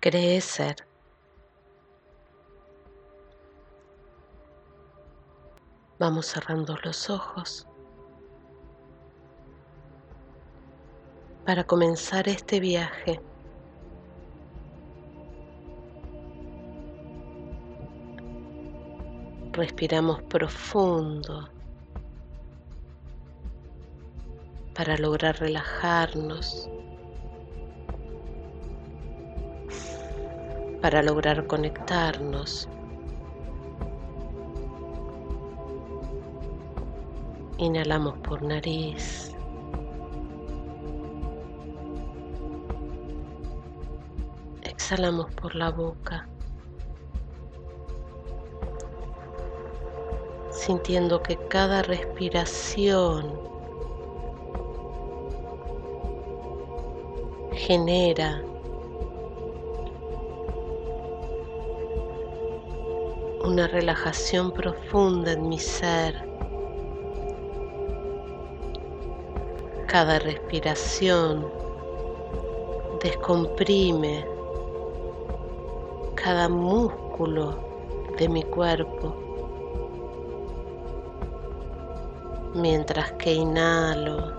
cree ser. Vamos cerrando los ojos para comenzar este viaje. Respiramos profundo para lograr relajarnos, para lograr conectarnos. Inhalamos por nariz. Exhalamos por la boca. Sintiendo que cada respiración genera una relajación profunda en mi ser. Cada respiración descomprime cada músculo de mi cuerpo. Mientras que inhalo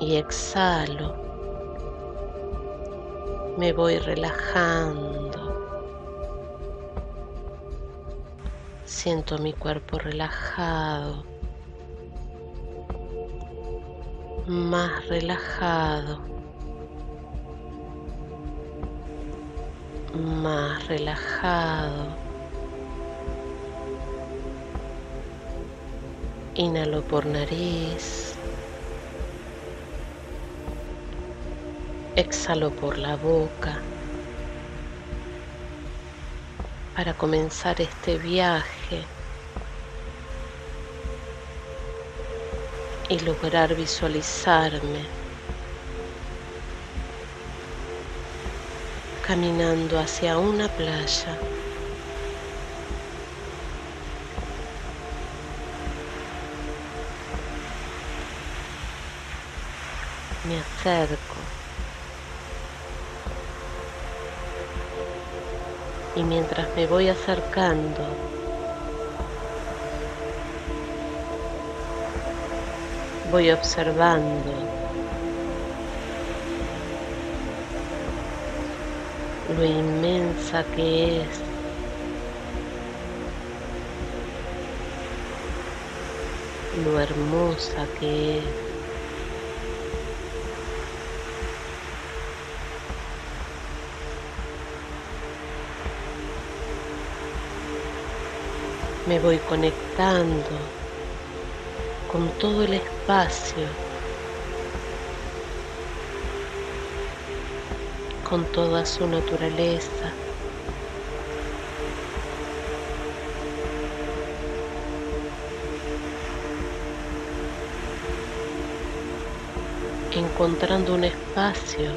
y exhalo, me voy relajando. Siento mi cuerpo relajado. más relajado, más relajado. Inhalo por nariz. Exhalo por la boca para comenzar este viaje y lograr visualizarme caminando hacia una playa. Me acerco y mientras me voy acercando voy observando lo inmensa que es lo hermosa que es me voy conectando con todo el espacio, con toda su naturaleza. encontrando un espacio,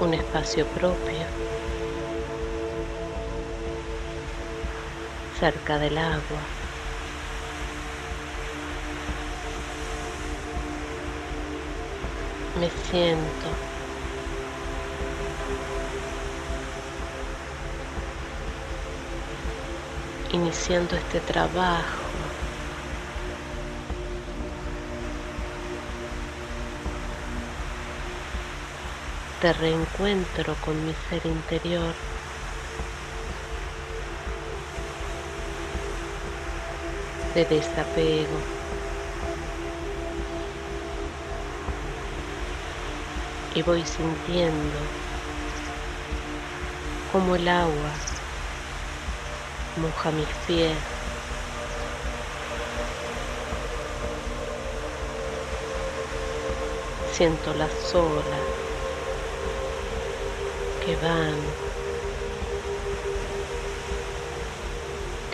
un espacio propio, cerca del agua. me siento. Iniciando este trabajo. de reencuentro con mi ser interior. De desapego. y voy sintiendo como el agua moja mis pies. Siento las olas que van,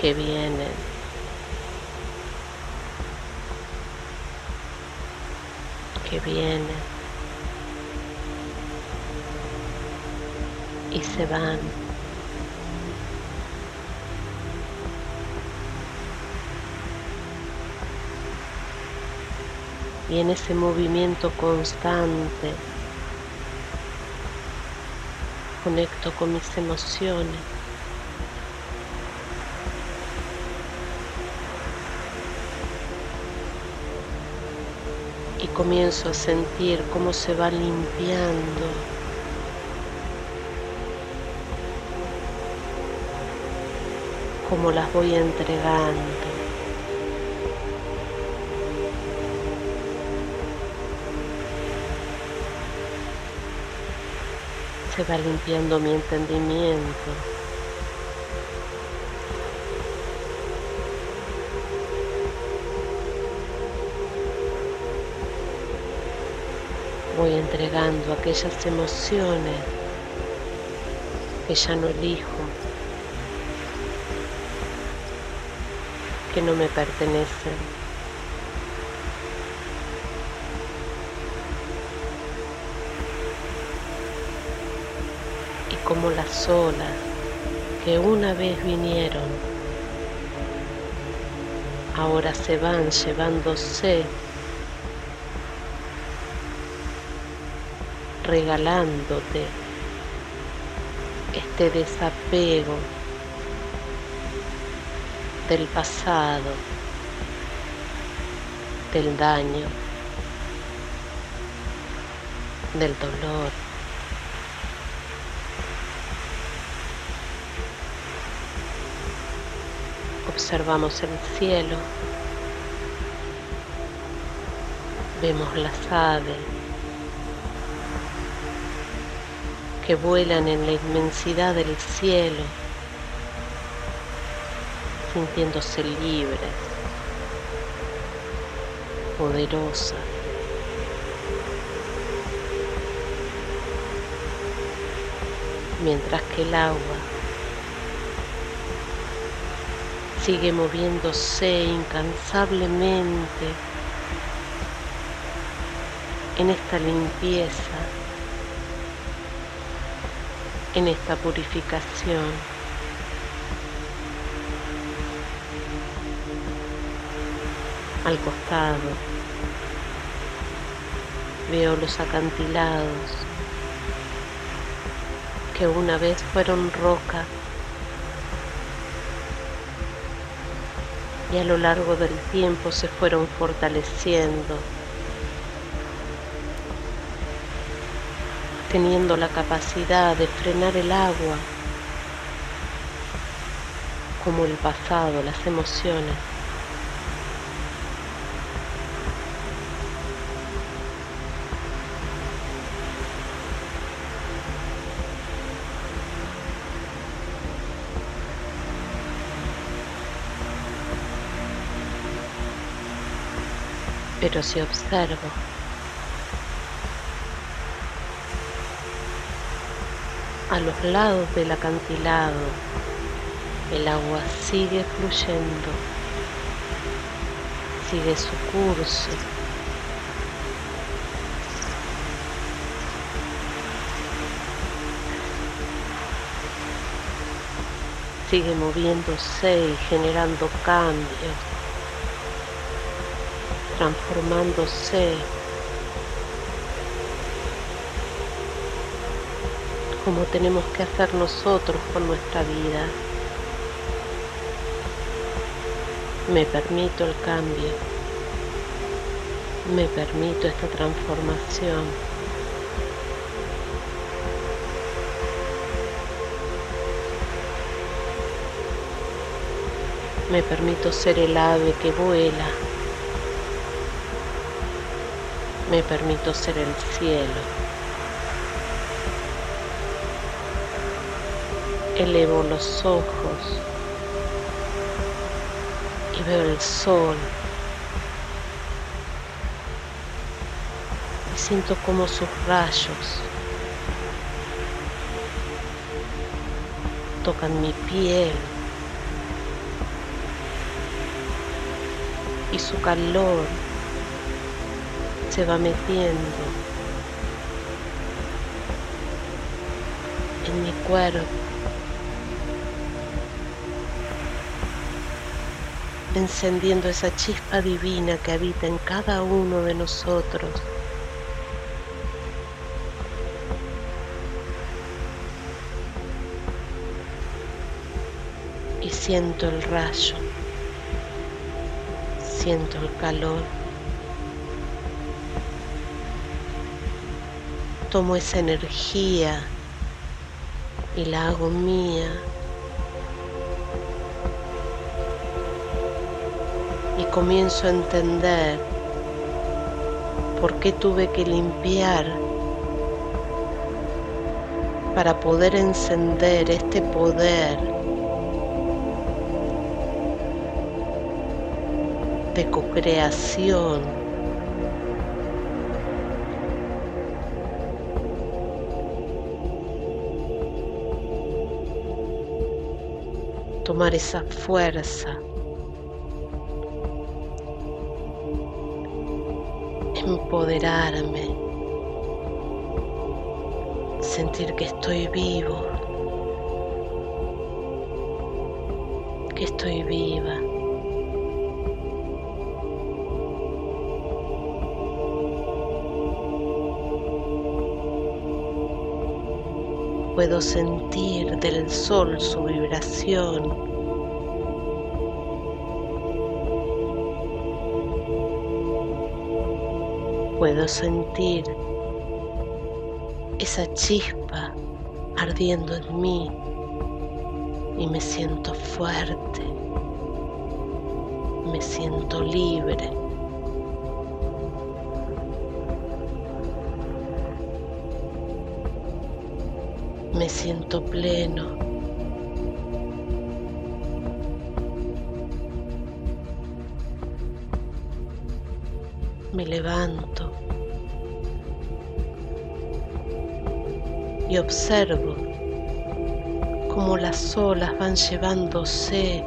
que vienen. que vienen y se van. Y en ese movimiento constante conecto con mis emociones. Comienzo a sentir cómo se va limpiando cómo las voy entregando. se va limpiando mi entendimiento. Voy entregando aquellas emociones que ya no elijo, que no me pertenecen. como las olas que una vez vinieron, ahora se van llevándose, regalándote este desapego del pasado, del daño, del dolor. observamos el cielo, vemos las aves que vuelan en la inmensidad del cielo, sintiéndose libres, poderosas. Mientras que el agua sigue moviéndose incansablemente en esta limpieza, en esta purificación. Al costado veo los acantilados que una vez fueron roca y a lo largo del tiempo se fueron fortaleciendo, teniendo la capacidad de frenar el agua, como el pasado, las emociones. pero si observo a los lados del acantilado, el agua sigue fluyendo, sigue su curso. Sigue moviéndose y generando cambios transformándose como tenemos que hacer nosotros con nuestra vida. Me permito el cambio, me permito esta transformación. Me permito ser el ave que vuela me permito ser el cielo. Elevo los ojos y veo el sol. Y siento como sus rayos tocan mi piel y su calor se va metiendo en mi cuerpo, encendiendo esa chispa divina que habita en cada uno de nosotros. Y siento el rayo, siento el calor. Tomo esa energía y la hago mía. Comienzo a entender por qué tuve que limpiar para poder encender este poder de co-creación. Tomar esa fuerza. Empoderarme. Sentir que estoy vivo. Que estoy viva. Puedo sentir del sol su vibración. Puedo sentir esa chispa ardiendo en mí y me siento fuerte, me siento libre. me siento pleno. Me levanto y observo cómo las olas van llevándose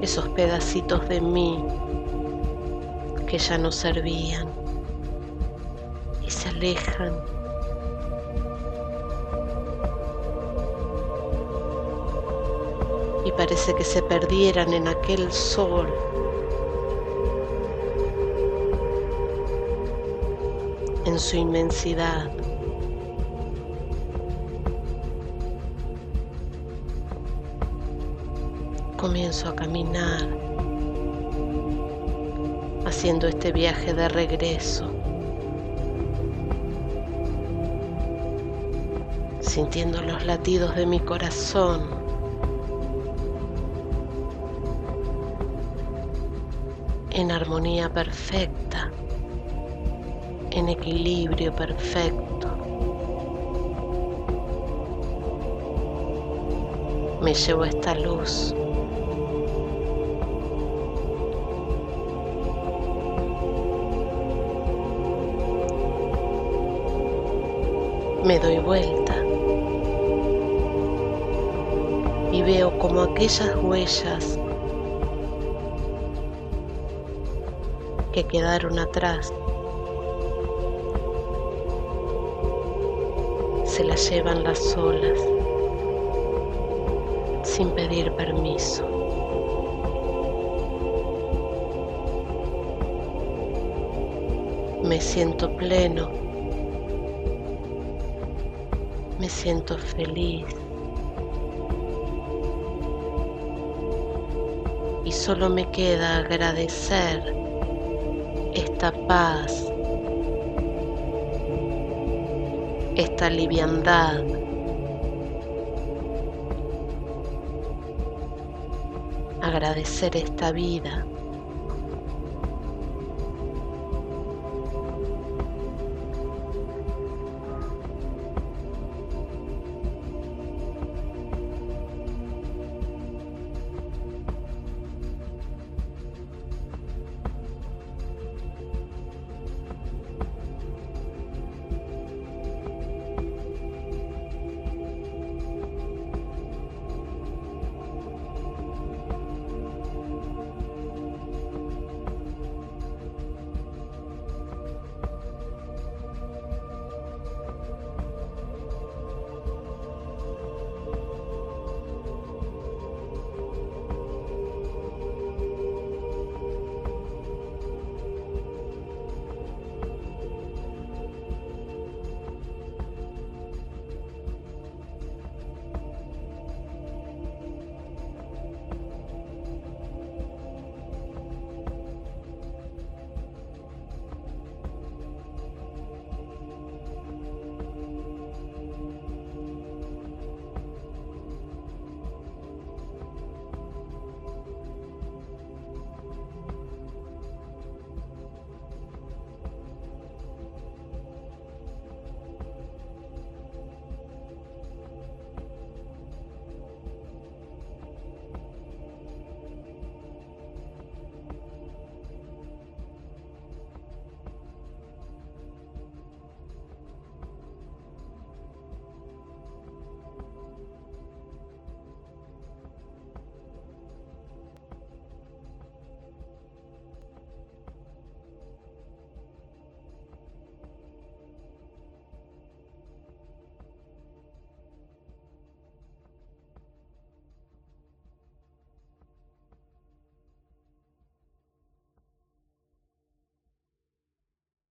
esos pedacitos de mí que ya no servían y se alejan y parece que se perdieran en aquel sol. en su inmensidad. Comienzo a caminar, haciendo este viaje de regreso, sintiendo los latidos de mi corazón en armonía perfecta, en equilibrio perfecto. Me llevo esta luz. Me doy vuelta y veo como aquellas huellas que quedaron atrás. Se las llevan las olas sin pedir permiso. Me siento pleno, me siento feliz y solo me queda agradecer esta paz, esta liviandad. Agradecer esta vida.